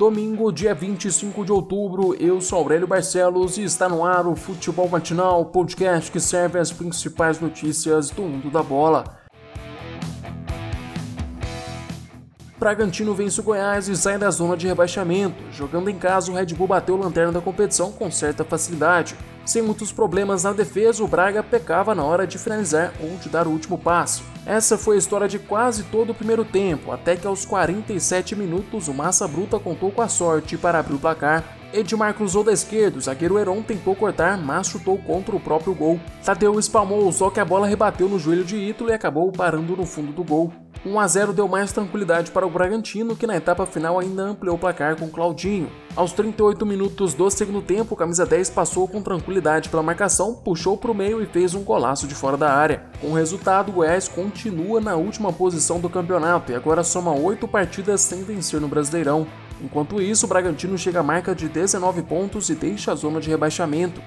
Domingo, dia 25 de outubro, eu sou Aurélio Barcelos e está no ar o Futebol Matinal, podcast que serve as principais notícias do mundo da bola. Bragantino vence o Goiás e sai da zona de rebaixamento. Jogando em casa, o Red Bull bateu o lanterna da competição com certa facilidade. Sem muitos problemas na defesa, o Braga pecava na hora de finalizar ou de dar o último passo. Essa foi a história de quase todo o primeiro tempo, até que aos 47 minutos o Massa Bruta contou com a sorte para abrir o placar. Edmar cruzou da esquerda, o zagueiro Heron tentou cortar, mas chutou contra o próprio gol. Tadeu espalmou, só que a bola rebateu no joelho de Ítalo e acabou parando no fundo do gol. 1 a 0 deu mais tranquilidade para o Bragantino, que na etapa final ainda ampliou o placar com Claudinho. Aos 38 minutos do segundo tempo, camisa 10 passou com tranquilidade pela marcação, puxou para o meio e fez um golaço de fora da área. Com o resultado, o Goiás continua na última posição do campeonato e agora soma 8 partidas sem vencer no Brasileirão. Enquanto isso, o Bragantino chega à marca de 19 pontos e deixa a zona de rebaixamento.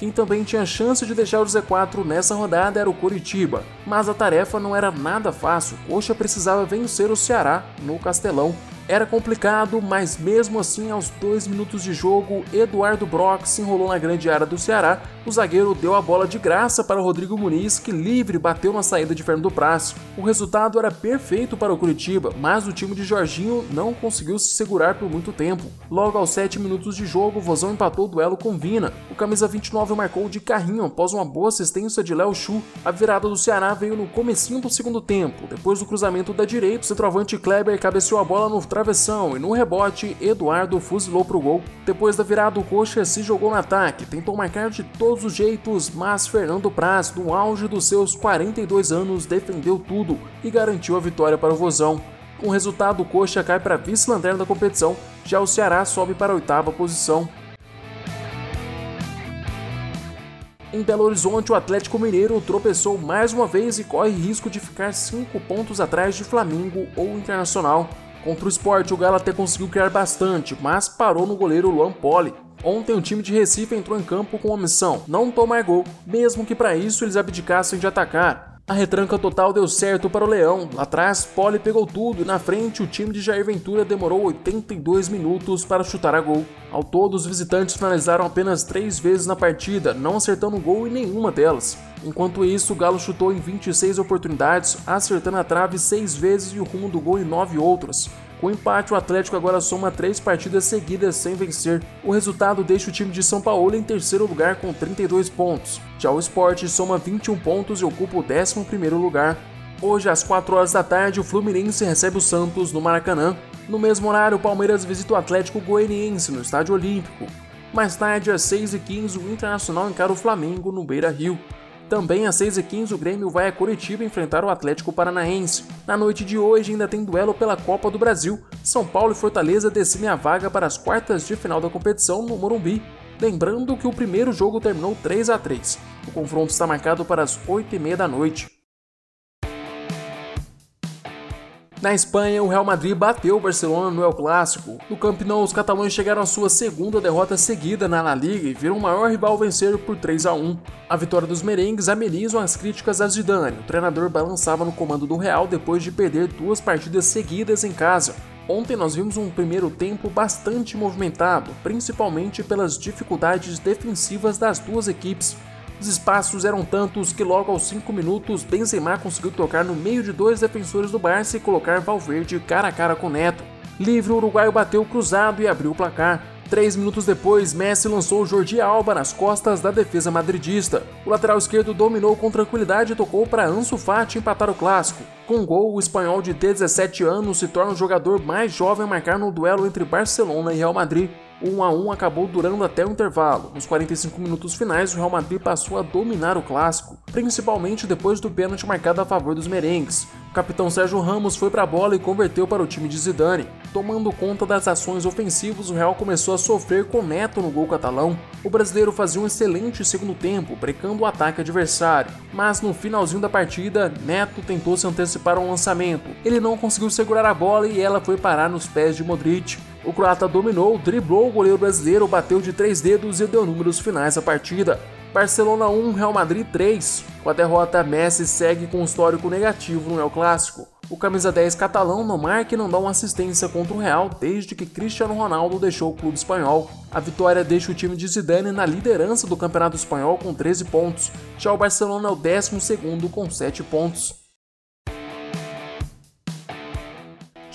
Quem também tinha chance de deixar o Z4 nessa rodada era o Curitiba, mas a tarefa não era nada fácil. Coxa precisava vencer o Ceará no Castelão era complicado, mas mesmo assim, aos dois minutos de jogo, Eduardo Brock se enrolou na grande área do Ceará. O zagueiro deu a bola de graça para Rodrigo Muniz, que livre bateu na saída de Fernando Praz. O resultado era perfeito para o Curitiba, mas o time de Jorginho não conseguiu se segurar por muito tempo. Logo aos 7 minutos de jogo, o Vozão empatou o duelo com Vina. O camisa 29 marcou de carrinho após uma boa assistência de Léo Chu. A virada do Ceará veio no comecinho do segundo tempo. Depois do cruzamento da direita, o centroavante Kleber cabeceou a bola no travessão e no rebote, Eduardo fuzilou para o gol. Depois da virada, o Coxa se jogou no ataque, tentou marcar de todos os jeitos, mas Fernando Praz, no auge dos seus 42 anos, defendeu tudo e garantiu a vitória para o Vozão. Com o resultado, o Coxa cai para vice-lanterna da competição, já o Ceará sobe para a oitava posição. Em Belo Horizonte, o Atlético Mineiro tropeçou mais uma vez e corre risco de ficar 5 pontos atrás de Flamengo ou Internacional. Contra o esporte, o Galo até conseguiu criar bastante, mas parou no goleiro Luan Poli. Ontem o time de Recife entrou em campo com a missão não tomar gol, mesmo que para isso eles abdicassem de atacar. A retranca total deu certo para o Leão. Atrás, Pole pegou tudo e na frente o time de Jair Ventura demorou 82 minutos para chutar a gol. Ao todo, os visitantes finalizaram apenas três vezes na partida, não acertando gol em nenhuma delas. Enquanto isso, o Galo chutou em 26 oportunidades, acertando a trave seis vezes e o rumo do gol em nove outras. Com empate, o Atlético agora soma três partidas seguidas sem vencer. O resultado deixa o time de São Paulo em terceiro lugar com 32 pontos. Já o Sport soma 21 pontos e ocupa o 11 lugar. Hoje, às 4 horas da tarde, o Fluminense recebe o Santos no Maracanã. No mesmo horário, o Palmeiras visita o Atlético Goianiense no Estádio Olímpico. Mais tarde, às 6h15, o Internacional encara o Flamengo no Beira Rio. Também às 6h15 o Grêmio vai a Curitiba enfrentar o Atlético Paranaense. Na noite de hoje ainda tem duelo pela Copa do Brasil. São Paulo e Fortaleza definem a vaga para as quartas de final da competição no Morumbi. Lembrando que o primeiro jogo terminou 3 a 3. O confronto está marcado para as 8h30 da noite. Na Espanha, o Real Madrid bateu o Barcelona no El Clássico. No Camp Nou, os catalães chegaram à sua segunda derrota seguida na La Liga e viram o maior rival vencer por 3 a 1. A vitória dos merengues amenizam as críticas a Zidane. O treinador balançava no comando do Real depois de perder duas partidas seguidas em casa. Ontem nós vimos um primeiro tempo bastante movimentado, principalmente pelas dificuldades defensivas das duas equipes. Os espaços eram tantos que logo aos 5 minutos Benzema conseguiu tocar no meio de dois defensores do Barça e colocar Valverde cara a cara com Neto. Livre, o uruguaio bateu cruzado e abriu o placar. Três minutos depois, Messi lançou Jordi Alba nas costas da defesa madridista. O lateral esquerdo dominou com tranquilidade e tocou para Ansu Fati empatar o clássico. Com um gol, o espanhol de 17 anos se torna o jogador mais jovem a marcar no duelo entre Barcelona e Real Madrid. O 1 a 1 acabou durando até o intervalo. Nos 45 minutos finais, o Real Madrid passou a dominar o clássico, principalmente depois do pênalti marcado a favor dos merengues. O capitão Sérgio Ramos foi para a bola e converteu para o time de Zidane. Tomando conta das ações ofensivas, o Real começou a sofrer com Neto no gol catalão. O brasileiro fazia um excelente segundo tempo, brecando o ataque adversário, mas no finalzinho da partida, Neto tentou se antecipar a um lançamento. Ele não conseguiu segurar a bola e ela foi parar nos pés de Modric. O croata dominou, driblou o goleiro brasileiro, bateu de três dedos e deu números finais à partida. Barcelona 1, Real Madrid 3. Com a derrota, Messi segue com um histórico negativo no El Clássico. O camisa 10 catalão não marca e não dá uma assistência contra o Real desde que Cristiano Ronaldo deixou o clube espanhol. A vitória deixa o time de Zidane na liderança do Campeonato Espanhol com 13 pontos. Já o Barcelona é o 12º com 7 pontos.